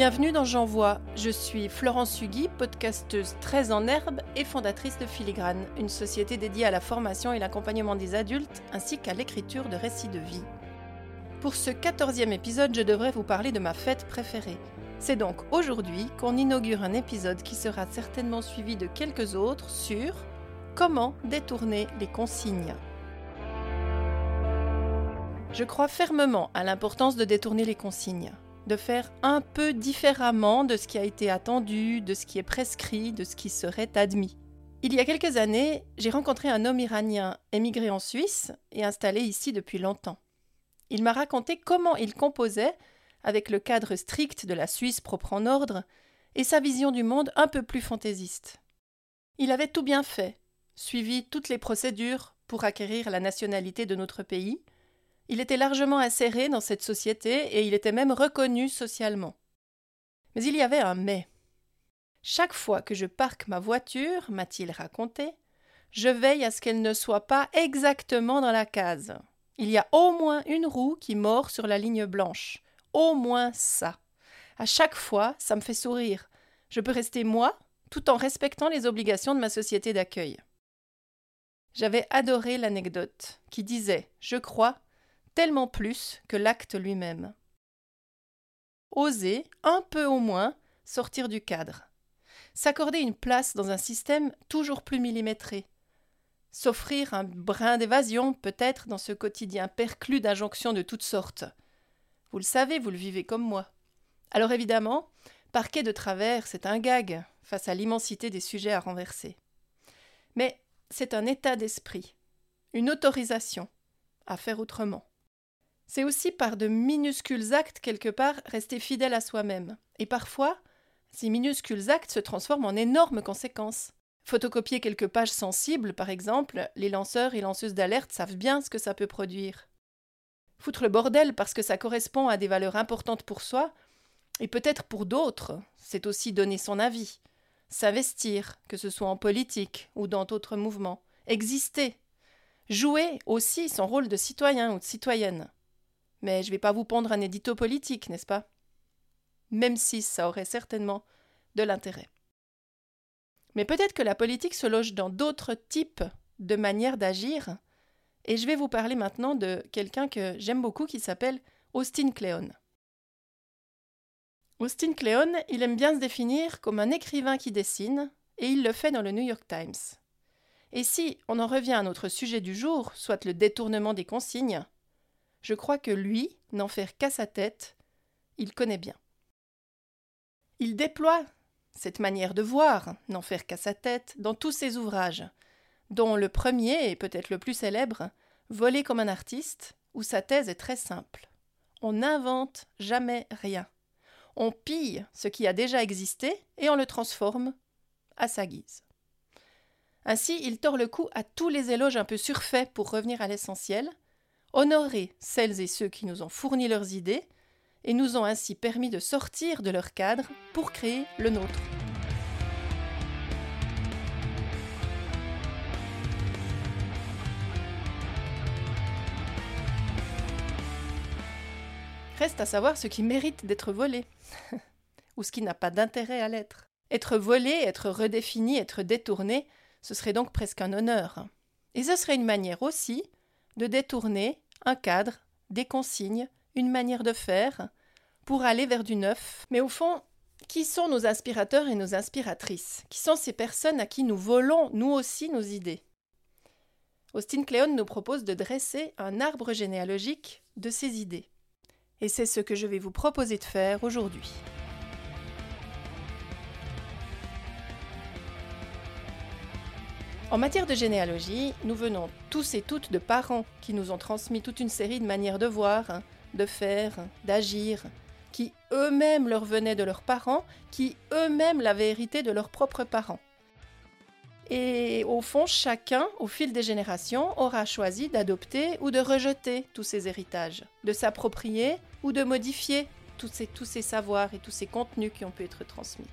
Bienvenue dans J'envoie. Je suis Florence Hugui, podcasteuse très en herbe et fondatrice de Filigrane, une société dédiée à la formation et l'accompagnement des adultes ainsi qu'à l'écriture de récits de vie. Pour ce quatorzième épisode, je devrais vous parler de ma fête préférée. C'est donc aujourd'hui qu'on inaugure un épisode qui sera certainement suivi de quelques autres sur comment détourner les consignes. Je crois fermement à l'importance de détourner les consignes de faire un peu différemment de ce qui a été attendu, de ce qui est prescrit, de ce qui serait admis. Il y a quelques années, j'ai rencontré un homme iranien émigré en Suisse et installé ici depuis longtemps. Il m'a raconté comment il composait, avec le cadre strict de la Suisse propre en ordre, et sa vision du monde un peu plus fantaisiste. Il avait tout bien fait, suivi toutes les procédures pour acquérir la nationalité de notre pays, il était largement inséré dans cette société et il était même reconnu socialement. Mais il y avait un mais. Chaque fois que je parque ma voiture, m'a-t-il raconté, je veille à ce qu'elle ne soit pas exactement dans la case. Il y a au moins une roue qui mord sur la ligne blanche. Au moins ça. À chaque fois, ça me fait sourire. Je peux rester moi, tout en respectant les obligations de ma société d'accueil. J'avais adoré l'anecdote qui disait, je crois, tellement plus que l'acte lui-même. Oser, un peu au moins, sortir du cadre. S'accorder une place dans un système toujours plus millimétré. S'offrir un brin d'évasion, peut-être, dans ce quotidien perclus d'injonctions de toutes sortes. Vous le savez, vous le vivez comme moi. Alors évidemment, parquet de travers, c'est un gag face à l'immensité des sujets à renverser. Mais c'est un état d'esprit, une autorisation à faire autrement. C'est aussi par de minuscules actes quelque part rester fidèle à soi-même. Et parfois, ces minuscules actes se transforment en énormes conséquences. Photocopier quelques pages sensibles, par exemple, les lanceurs et lanceuses d'alerte savent bien ce que ça peut produire. Foutre le bordel parce que ça correspond à des valeurs importantes pour soi, et peut-être pour d'autres, c'est aussi donner son avis, s'investir, que ce soit en politique ou dans d'autres mouvements, exister, jouer aussi son rôle de citoyen ou de citoyenne. Mais je ne vais pas vous pondre un édito politique, n'est-ce pas? Même si ça aurait certainement de l'intérêt. Mais peut-être que la politique se loge dans d'autres types de manières d'agir, et je vais vous parler maintenant de quelqu'un que j'aime beaucoup qui s'appelle Austin Kleon. Austin Kleon, il aime bien se définir comme un écrivain qui dessine, et il le fait dans le New York Times. Et si on en revient à notre sujet du jour, soit le détournement des consignes, je crois que lui, n'en faire qu'à sa tête, il connaît bien. Il déploie cette manière de voir, n'en faire qu'à sa tête, dans tous ses ouvrages, dont le premier, et peut-être le plus célèbre, Voler comme un artiste, où sa thèse est très simple. On n'invente jamais rien. On pille ce qui a déjà existé et on le transforme à sa guise. Ainsi, il tord le cou à tous les éloges un peu surfaits pour revenir à l'essentiel, honorer celles et ceux qui nous ont fourni leurs idées et nous ont ainsi permis de sortir de leur cadre pour créer le nôtre. Reste à savoir ce qui mérite d'être volé, ou ce qui n'a pas d'intérêt à l'être. Être volé, être redéfini, être détourné, ce serait donc presque un honneur. Et ce serait une manière aussi de détourner un cadre, des consignes, une manière de faire, pour aller vers du neuf. Mais au fond, qui sont nos inspirateurs et nos inspiratrices? Qui sont ces personnes à qui nous volons, nous aussi, nos idées? Austin Kleon nous propose de dresser un arbre généalogique de ces idées. Et c'est ce que je vais vous proposer de faire aujourd'hui. En matière de généalogie, nous venons tous et toutes de parents qui nous ont transmis toute une série de manières de voir, de faire, d'agir, qui eux-mêmes leur venaient de leurs parents, qui eux-mêmes l'avaient hérité de leurs propres parents. Et au fond, chacun, au fil des générations, aura choisi d'adopter ou de rejeter tous ces héritages, de s'approprier ou de modifier tous ces, tous ces savoirs et tous ces contenus qui ont pu être transmis.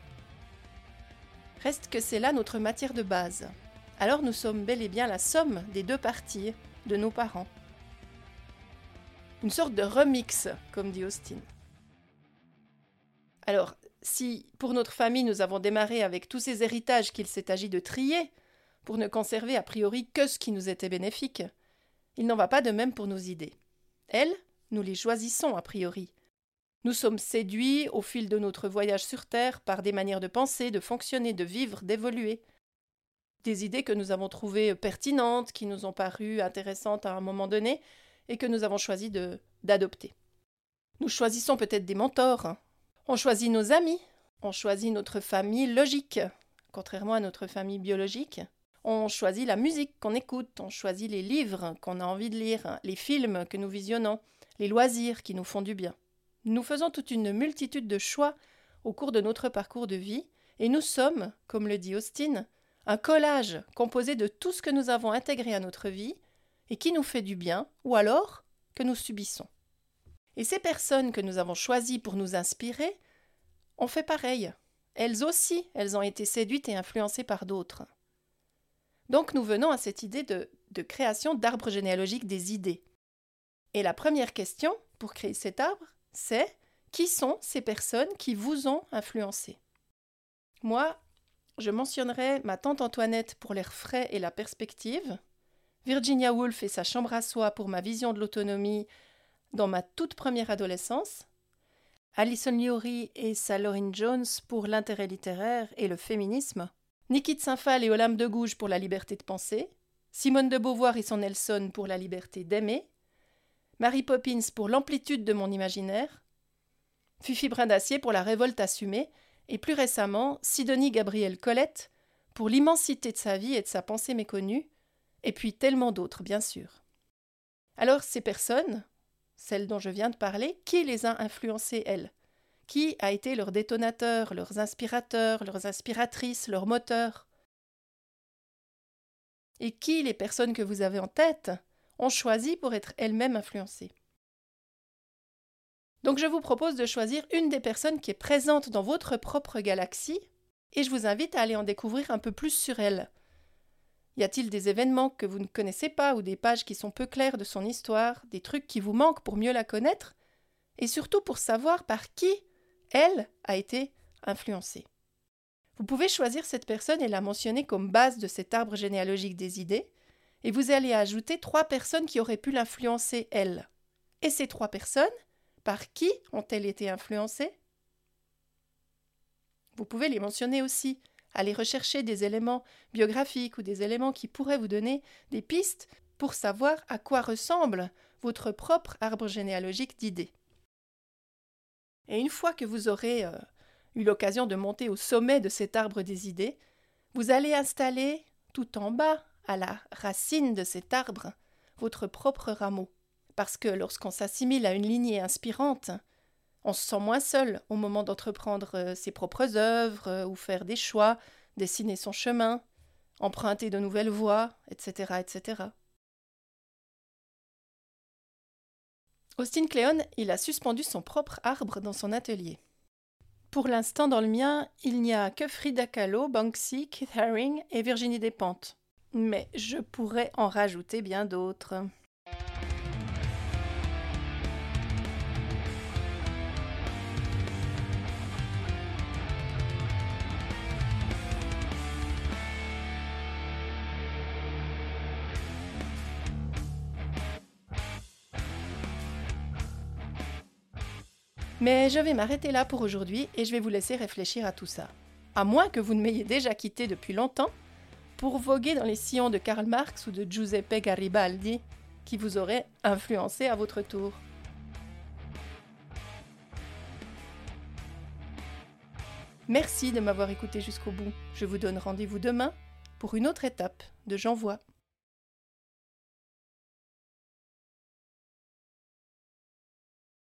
Reste que c'est là notre matière de base, alors nous sommes bel et bien la somme des deux parties de nos parents. Une sorte de remix, comme dit Austin. Alors, si pour notre famille nous avons démarré avec tous ces héritages qu'il s'est agi de trier, pour ne conserver a priori que ce qui nous était bénéfique, il n'en va pas de même pour nos idées. Elles, nous les choisissons a priori. Nous sommes séduits au fil de notre voyage sur Terre par des manières de penser, de fonctionner, de vivre, d'évoluer. Des idées que nous avons trouvées pertinentes, qui nous ont paru intéressantes à un moment donné, et que nous avons choisi d'adopter. Nous choisissons peut-être des mentors. On choisit nos amis. On choisit notre famille logique, contrairement à notre famille biologique. On choisit la musique qu'on écoute, on choisit les livres qu'on a envie de lire, les films que nous visionnons, les loisirs qui nous font du bien. Nous faisons toute une multitude de choix au cours de notre parcours de vie, et nous sommes, comme le dit Austin, un collage composé de tout ce que nous avons intégré à notre vie et qui nous fait du bien, ou alors que nous subissons. Et ces personnes que nous avons choisies pour nous inspirer ont fait pareil. Elles aussi, elles ont été séduites et influencées par d'autres. Donc nous venons à cette idée de, création d'arbre généalogique des idées. Et la première question pour créer cet arbre, c'est qui sont ces personnes qui vous ont influencé? Moi, je mentionnerai ma tante Antoinette pour l'air frais et la perspective, Virginia Woolf et sa chambre à soie pour ma vision de l'autonomie dans ma toute première adolescence, Alison Liori et sa Laurine Jones pour l'intérêt littéraire et le féminisme, Niki de Saint-Phal et Olympe de Gouges pour la liberté de penser, Simone de Beauvoir et son Nelson pour la liberté d'aimer, Mary Poppins pour l'amplitude de mon imaginaire, Fifi Brin d'Acier pour la révolte assumée, et plus récemment Sidonie Gabrielle Colette pour l'immensité de sa vie et de sa pensée méconnue, et puis tellement d'autres, bien sûr. Alors, ces personnes, celles dont je viens de parler, qui les a influencées, elles? Qui a été leur détonateur, leurs inspirateurs, leurs inspiratrices, leurs moteurs? Et qui, les personnes que vous avez en tête, ont choisi pour être elles-mêmes influencées? Donc je vous propose de choisir une des personnes qui est présente dans votre propre galaxie et je vous invite à aller en découvrir un peu plus sur elle. Y a-t-il des événements que vous ne connaissez pas ou des pages qui sont peu claires de son histoire, des trucs qui vous manquent pour mieux la connaître? Et surtout pour savoir par qui elle a été influencée. Vous pouvez choisir cette personne et la mentionner comme base de cet arbre généalogique des idées, et vous allez ajouter trois personnes qui auraient pu l'influencer elle. Et ces trois personnes, par qui ont-elles été influencées? Vous pouvez les mentionner aussi. Allez rechercher des éléments biographiques ou des éléments qui pourraient vous donner des pistes pour savoir à quoi ressemble votre propre arbre généalogique d'idées. Et une fois que vous aurez euh, eu l'occasion de monter au sommet de cet arbre des idées, vous allez installer tout en bas, à la racine de cet arbre, votre propre rameau parce que lorsqu'on s'assimile à une lignée inspirante, on se sent moins seul au moment d'entreprendre euh, ses propres œuvres euh, ou faire des choix, dessiner son chemin, emprunter de nouvelles voies, etc. etc. Austin Kleon, il a suspendu son propre arbre dans son atelier. Pour l'instant, dans le mien, il n'y a que Frida Kahlo, Banksy, Keith Haring et Virginie Despentes. Mais je pourrais en rajouter bien d'autres. Mais je vais m'arrêter là pour aujourd'hui et je vais vous laisser réfléchir à tout ça. À moins que vous ne m'ayez déjà quitté depuis longtemps pour voguer dans les sillons de Karl Marx ou de Giuseppe Garibaldi, qui vous auraient influencé à votre tour. Merci de m'avoir écouté jusqu'au bout. Je vous donne rendez-vous demain pour une autre étape de J'envoie.